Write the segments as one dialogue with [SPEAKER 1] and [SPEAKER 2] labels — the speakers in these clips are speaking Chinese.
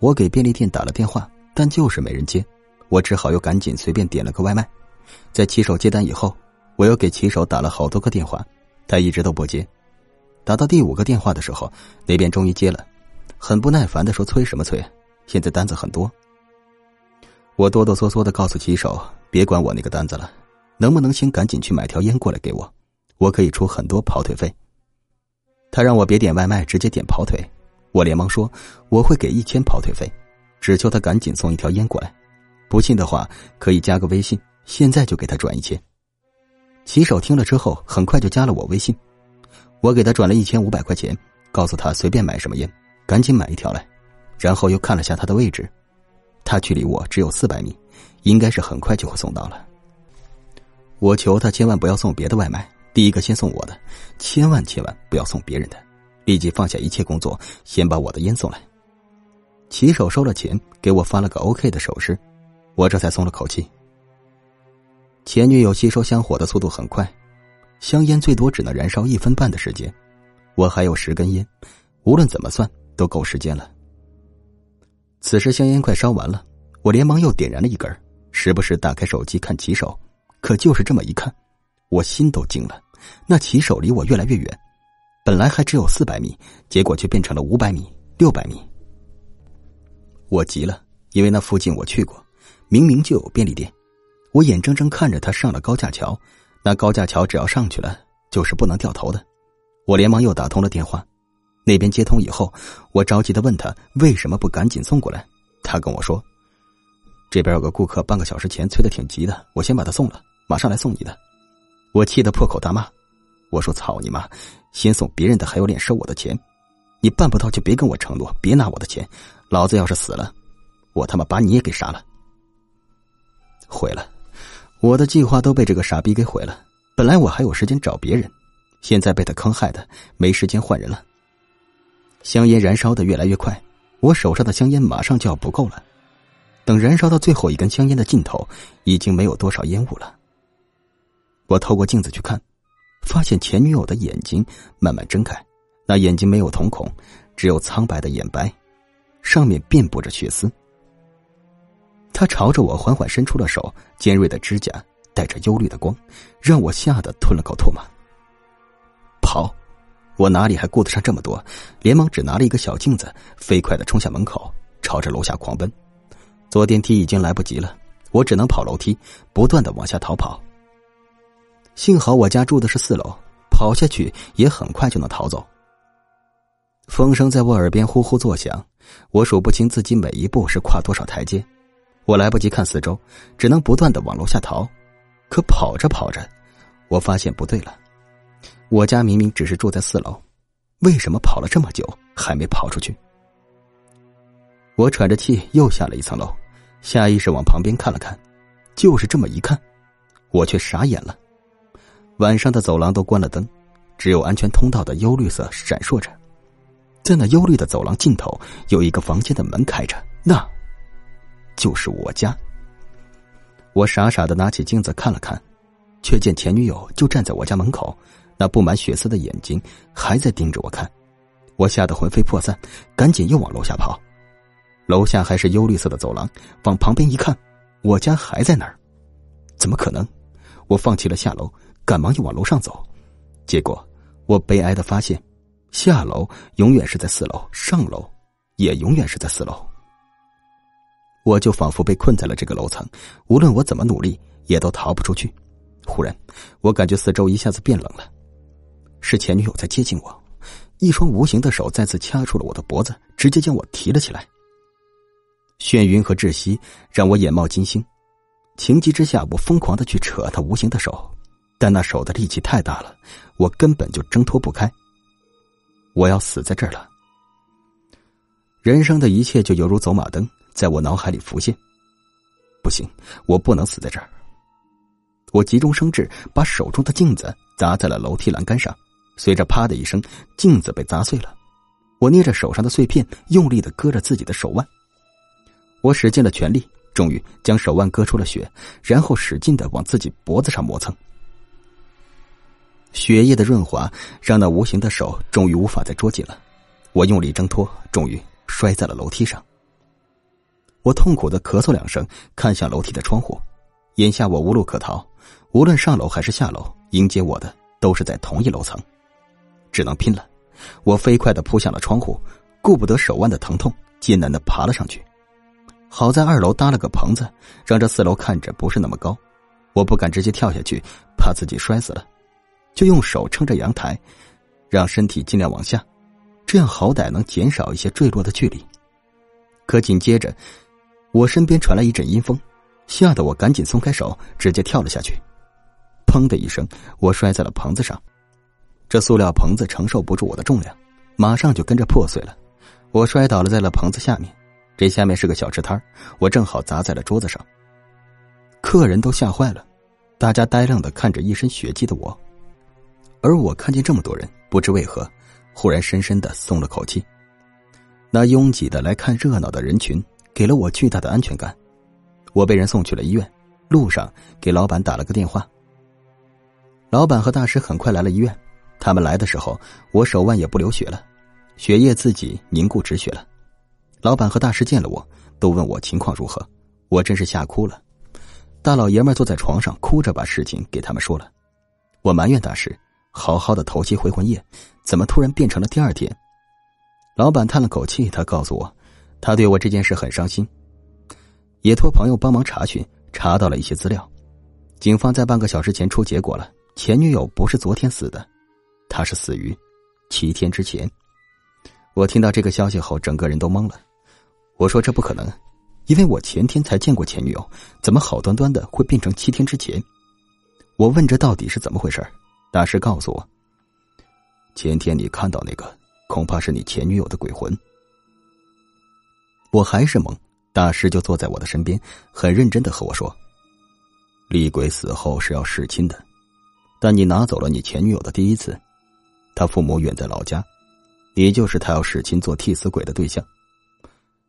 [SPEAKER 1] 我给便利店打了电话，但就是没人接，我只好又赶紧随便点了个外卖。在骑手接单以后，我又给骑手打了好多个电话，他一直都不接。打到第五个电话的时候，那边终于接了，很不耐烦的说：“催什么催？现在单子很多。”我哆哆嗦嗦的告诉骑手：“别管我那个单子了，能不能先赶紧去买条烟过来给我？我可以出很多跑腿费。”他让我别点外卖，直接点跑腿。我连忙说：“我会给一千跑腿费，只求他赶紧送一条烟过来。不信的话，可以加个微信，现在就给他转一千。”骑手听了之后，很快就加了我微信。我给他转了一千五百块钱，告诉他随便买什么烟，赶紧买一条来。然后又看了下他的位置。他距离我只有四百米，应该是很快就会送到了。我求他千万不要送别的外卖，第一个先送我的，千万千万不要送别人的，立即放下一切工作，先把我的烟送来。骑手收了钱，给我发了个 OK 的手势，我这才松了口气。前女友吸收香火的速度很快，香烟最多只能燃烧一分半的时间，我还有十根烟，无论怎么算都够时间了。此时香烟快烧完了，我连忙又点燃了一根，时不时打开手机看骑手。可就是这么一看，我心都惊了。那骑手离我越来越远，本来还只有四百米，结果却变成了五百米、六百米。我急了，因为那附近我去过，明明就有便利店。我眼睁睁看着他上了高架桥，那高架桥只要上去了，就是不能掉头的。我连忙又打通了电话。那边接通以后，我着急的问他为什么不赶紧送过来。他跟我说：“这边有个顾客半个小时前催的挺急的，我先把他送了，马上来送你的。”我气得破口大骂：“我说操你妈！先送别人的还有脸收我的钱？你办不到就别跟我承诺，别拿我的钱。老子要是死了，我他妈把你也给杀了。”毁了，我的计划都被这个傻逼给毁了。本来我还有时间找别人，现在被他坑害的，没时间换人了。香烟燃烧的越来越快，我手上的香烟马上就要不够了。等燃烧到最后一根香烟的尽头，已经没有多少烟雾了。我透过镜子去看，发现前女友的眼睛慢慢睁开，那眼睛没有瞳孔，只有苍白的眼白，上面遍布着血丝。他朝着我缓缓伸出了手，尖锐的指甲带着忧虑的光，让我吓得吞了口唾沫。跑。我哪里还顾得上这么多，连忙只拿了一个小镜子，飞快的冲向门口，朝着楼下狂奔。坐电梯已经来不及了，我只能跑楼梯，不断的往下逃跑。幸好我家住的是四楼，跑下去也很快就能逃走。风声在我耳边呼呼作响，我数不清自己每一步是跨多少台阶，我来不及看四周，只能不断的往楼下逃。可跑着跑着，我发现不对了。我家明明只是住在四楼，为什么跑了这么久还没跑出去？我喘着气又下了一层楼，下意识往旁边看了看，就是这么一看，我却傻眼了。晚上的走廊都关了灯，只有安全通道的幽绿色闪烁着，在那幽绿的走廊尽头有一个房间的门开着，那，就是我家。我傻傻的拿起镜子看了看，却见前女友就站在我家门口。那布满血丝的眼睛还在盯着我看，我吓得魂飞魄散，赶紧又往楼下跑。楼下还是幽绿色的走廊，往旁边一看，我家还在那儿，怎么可能？我放弃了下楼，赶忙就往楼上走。结果我悲哀的发现，下楼永远是在四楼，上楼也永远是在四楼。我就仿佛被困在了这个楼层，无论我怎么努力，也都逃不出去。忽然，我感觉四周一下子变冷了。是前女友在接近我，一双无形的手再次掐住了我的脖子，直接将我提了起来。眩晕和窒息让我眼冒金星，情急之下，我疯狂的去扯他无形的手，但那手的力气太大了，我根本就挣脱不开。我要死在这儿了。人生的一切就犹如走马灯，在我脑海里浮现。不行，我不能死在这儿。我急中生智，把手中的镜子砸在了楼梯栏杆上。随着“啪”的一声，镜子被砸碎了。我捏着手上的碎片，用力的割着自己的手腕。我使尽了全力，终于将手腕割出了血，然后使劲的往自己脖子上磨蹭。血液的润滑让那无形的手终于无法再捉紧了。我用力挣脱，终于摔在了楼梯上。我痛苦的咳嗽两声，看向楼梯的窗户。眼下我无路可逃，无论上楼还是下楼，迎接我的都是在同一楼层，只能拼了。我飞快的扑向了窗户，顾不得手腕的疼痛，艰难的爬了上去。好在二楼搭了个棚子，让这四楼看着不是那么高。我不敢直接跳下去，怕自己摔死了，就用手撑着阳台，让身体尽量往下，这样好歹能减少一些坠落的距离。可紧接着，我身边传来一阵阴风。吓得我赶紧松开手，直接跳了下去。砰的一声，我摔在了棚子上。这塑料棚子承受不住我的重量，马上就跟着破碎了。我摔倒了在了棚子下面，这下面是个小吃摊我正好砸在了桌子上。客人都吓坏了，大家呆愣的看着一身血迹的我，而我看见这么多人，不知为何，忽然深深的松了口气。那拥挤的来看热闹的人群，给了我巨大的安全感。我被人送去了医院，路上给老板打了个电话。老板和大师很快来了医院，他们来的时候，我手腕也不流血了，血液自己凝固止血了。老板和大师见了我，都问我情况如何，我真是吓哭了。大老爷们坐在床上哭着把事情给他们说了。我埋怨大师，好好的头七回魂夜，怎么突然变成了第二天？老板叹了口气，他告诉我，他对我这件事很伤心。也托朋友帮忙查询，查到了一些资料。警方在半个小时前出结果了，前女友不是昨天死的，她是死于七天之前。我听到这个消息后，整个人都懵了。我说这不可能，因为我前天才见过前女友，怎么好端端的会变成七天之前？我问这到底是怎么回事？大师告诉我，前天你看到那个，恐怕是你前女友的鬼魂。我还是懵。大师就坐在我的身边，很认真的和我说：“厉鬼死后是要弑亲的，但你拿走了你前女友的第一次，他父母远在老家，你就是他要弑亲做替死鬼的对象。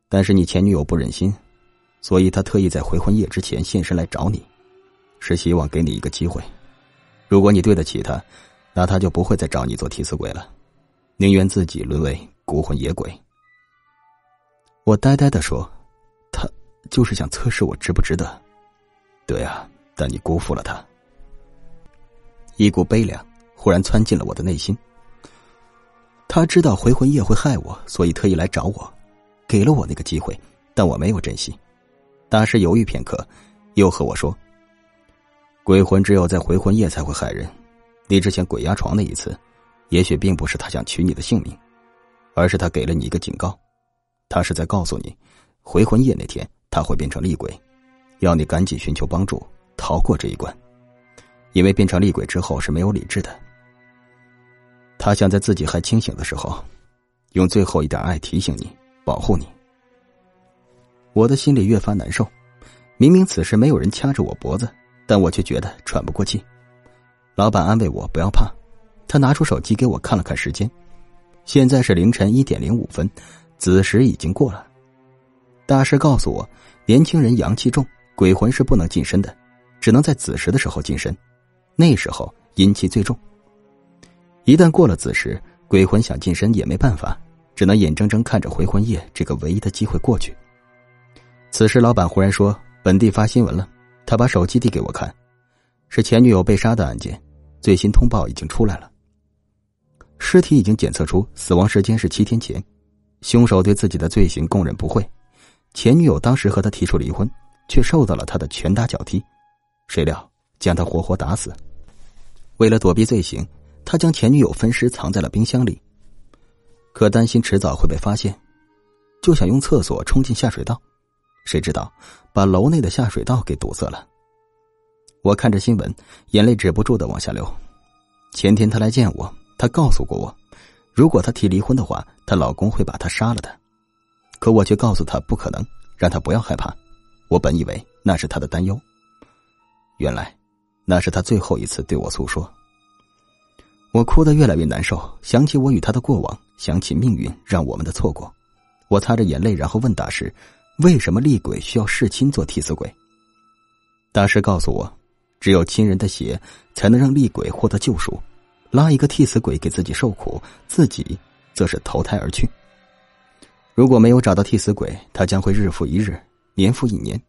[SPEAKER 1] 但是你前女友不忍心，所以他特意在回魂夜之前现身来找你，是希望给你一个机会。如果你对得起他，那他就不会再找你做替死鬼了，宁愿自己沦为孤魂野鬼。”我呆呆的说。他就是想测试我值不值得，对啊，但你辜负了他。一股悲凉忽然窜进了我的内心。他知道回魂夜会害我，所以特意来找我，给了我那个机会，但我没有珍惜。大师犹豫片刻，又和我说：“鬼魂只有在回魂夜才会害人。你之前鬼压床那一次，也许并不是他想取你的性命，而是他给了你一个警告，他是在告诉你，回魂夜那天。”他会变成厉鬼，要你赶紧寻求帮助，逃过这一关。因为变成厉鬼之后是没有理智的。他想在自己还清醒的时候，用最后一点爱提醒你，保护你。我的心里越发难受。明明此时没有人掐着我脖子，但我却觉得喘不过气。老板安慰我不要怕，他拿出手机给我看了看时间，现在是凌晨一点零五分，子时已经过了。大师告诉我，年轻人阳气重，鬼魂是不能近身的，只能在子时的时候近身，那时候阴气最重。一旦过了子时，鬼魂想近身也没办法，只能眼睁睁看着回魂夜这个唯一的机会过去。此时，老板忽然说：“本地发新闻了。”他把手机递给我看，是前女友被杀的案件，最新通报已经出来了，尸体已经检测出死亡时间是七天前，凶手对自己的罪行供认不讳。前女友当时和他提出离婚，却受到了他的拳打脚踢，谁料将他活活打死。为了躲避罪行，他将前女友分尸藏在了冰箱里。可担心迟早会被发现，就想用厕所冲进下水道，谁知道把楼内的下水道给堵塞了。我看着新闻，眼泪止不住的往下流。前天他来见我，他告诉过我，如果他提离婚的话，她老公会把他杀了的。可我却告诉他不可能，让他不要害怕。我本以为那是他的担忧，原来那是他最后一次对我诉说。我哭得越来越难受，想起我与他的过往，想起命运让我们的错过。我擦着眼泪，然后问大师：“为什么厉鬼需要弑亲做替死鬼？”大师告诉我：“只有亲人的血才能让厉鬼获得救赎，拉一个替死鬼给自己受苦，自己则是投胎而去。”如果没有找到替死鬼，他将会日复一日年复一年，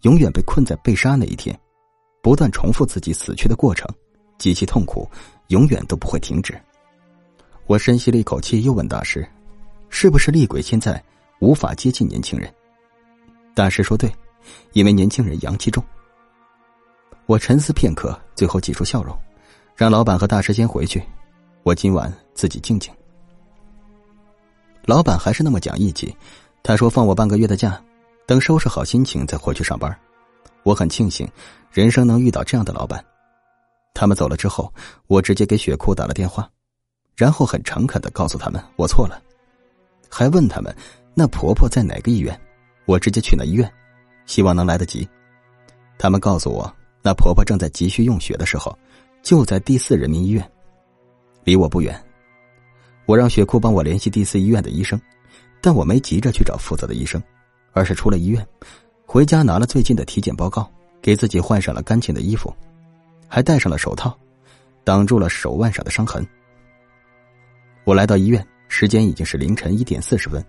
[SPEAKER 1] 永远被困在被杀那一天，不断重复自己死去的过程，极其痛苦，永远都不会停止。我深吸了一口气，又问大师：“是不是厉鬼现在无法接近年轻人？”大师说：“对，因为年轻人阳气重。”我沉思片刻，最后挤出笑容，让老板和大师先回去，我今晚自己静静。老板还是那么讲义气，他说放我半个月的假，等收拾好心情再回去上班。我很庆幸，人生能遇到这样的老板。他们走了之后，我直接给雪库打了电话，然后很诚恳的告诉他们我错了，还问他们那婆婆在哪个医院，我直接去那医院，希望能来得及。他们告诉我，那婆婆正在急需用血的时候，就在第四人民医院，离我不远。我让雪库帮我联系第四医院的医生，但我没急着去找负责的医生，而是出了医院，回家拿了最近的体检报告，给自己换上了干净的衣服，还戴上了手套，挡住了手腕上的伤痕。我来到医院，时间已经是凌晨一点四十分。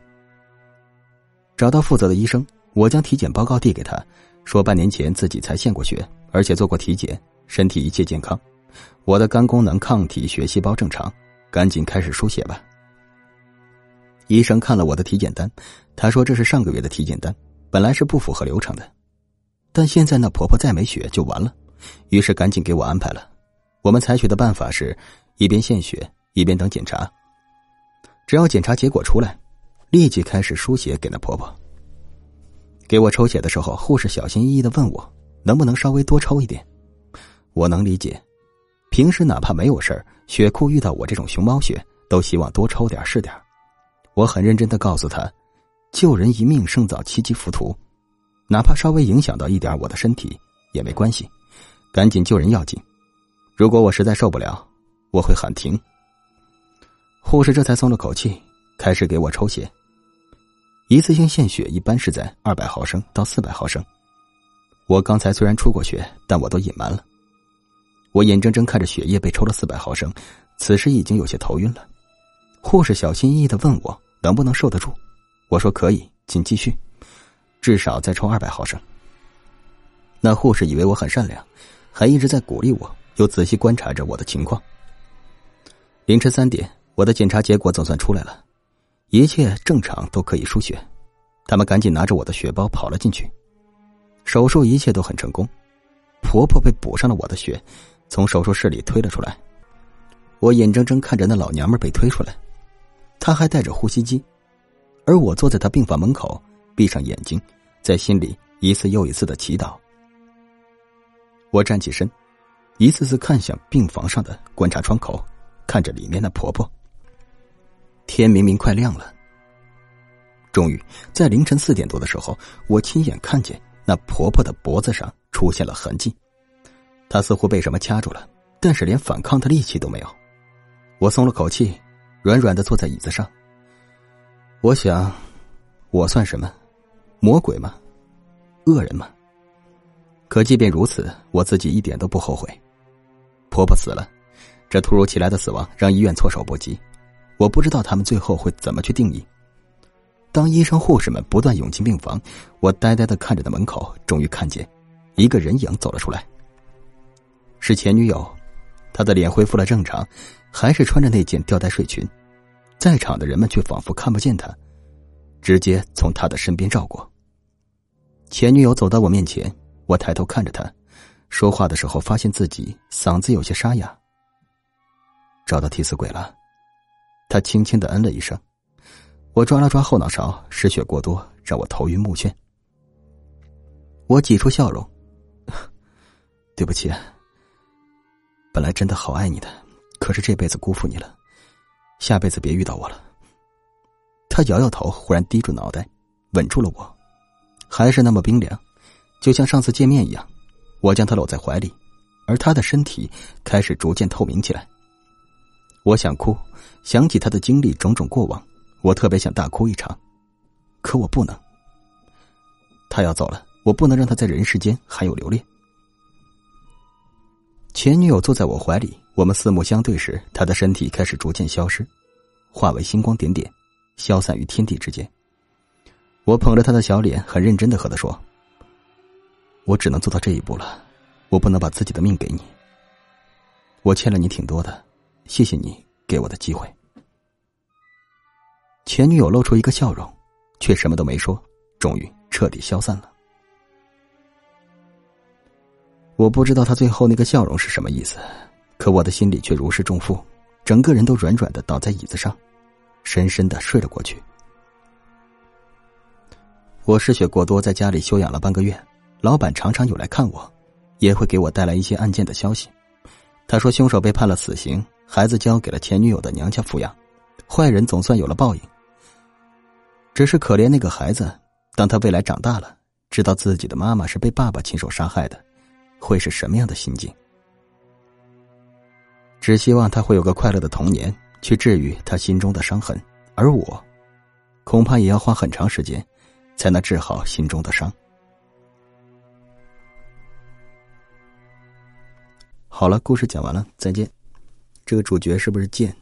[SPEAKER 1] 找到负责的医生，我将体检报告递给他，说半年前自己才献过血，而且做过体检，身体一切健康，我的肝功能、抗体、血细胞正常。赶紧开始输血吧。医生看了我的体检单，他说这是上个月的体检单，本来是不符合流程的，但现在那婆婆再没血就完了，于是赶紧给我安排了。我们采取的办法是一边献血一边等检查，只要检查结果出来，立即开始输血给那婆婆。给我抽血的时候，护士小心翼翼的问我能不能稍微多抽一点，我能理解。平时哪怕没有事儿，血库遇到我这种熊猫血，都希望多抽点是点我很认真的告诉他，救人一命胜造七级浮屠，哪怕稍微影响到一点我的身体也没关系，赶紧救人要紧。如果我实在受不了，我会喊停。护士这才松了口气，开始给我抽血。一次性献血一般是在二百毫升到四百毫升。我刚才虽然出过血，但我都隐瞒了。我眼睁睁看着血液被抽了四百毫升，此时已经有些头晕了。护士小心翼翼的问我能不能受得住，我说可以，请继续，至少再抽二百毫升。那护士以为我很善良，还一直在鼓励我，又仔细观察着我的情况。凌晨三点，我的检查结果总算出来了，一切正常，都可以输血。他们赶紧拿着我的血包跑了进去，手术一切都很成功，婆婆被补上了我的血。从手术室里推了出来，我眼睁睁看着那老娘们被推出来，她还带着呼吸机，而我坐在她病房门口，闭上眼睛，在心里一次又一次的祈祷。我站起身，一次次看向病房上的观察窗口，看着里面的婆婆。天明明快亮了，终于在凌晨四点多的时候，我亲眼看见那婆婆的脖子上出现了痕迹。她似乎被什么掐住了，但是连反抗的力气都没有。我松了口气，软软的坐在椅子上。我想，我算什么？魔鬼吗？恶人吗？可即便如此，我自己一点都不后悔。婆婆死了，这突如其来的死亡让医院措手不及。我不知道他们最后会怎么去定义。当医生护士们不断涌进病房，我呆呆的看着的门口，终于看见一个人影走了出来。是前女友，她的脸恢复了正常，还是穿着那件吊带睡裙，在场的人们却仿佛看不见她，直接从她的身边绕过。前女友走到我面前，我抬头看着她，说话的时候发现自己嗓子有些沙哑。找到替死鬼了，他轻轻的嗯了一声，我抓了抓后脑勺，失血过多让我头晕目眩。我挤出笑容，对不起。本来真的好爱你的，可是这辈子辜负你了，下辈子别遇到我了。他摇摇头，忽然低住脑袋，稳住了我，还是那么冰凉，就像上次见面一样。我将他搂在怀里，而他的身体开始逐渐透明起来。我想哭，想起他的经历种种过往，我特别想大哭一场，可我不能。他要走了，我不能让他在人世间还有留恋。前女友坐在我怀里，我们四目相对时，她的身体开始逐渐消失，化为星光点点，消散于天地之间。我捧着他的小脸，很认真的和他说：“我只能做到这一步了，我不能把自己的命给你。我欠了你挺多的，谢谢你给我的机会。”前女友露出一个笑容，却什么都没说，终于彻底消散了。我不知道他最后那个笑容是什么意思，可我的心里却如释重负，整个人都软软的倒在椅子上，深深的睡了过去。我失血过多，在家里休养了半个月。老板常常有来看我，也会给我带来一些案件的消息。他说，凶手被判了死刑，孩子交给了前女友的娘家抚养，坏人总算有了报应。只是可怜那个孩子，当他未来长大了，知道自己的妈妈是被爸爸亲手杀害的，会是什么样的心境？只希望他会有个快乐的童年，去治愈他心中的伤痕。而我，恐怕也要花很长时间。才能治好心中的伤。好了，故事讲完了，再见。这个主角是不是贱？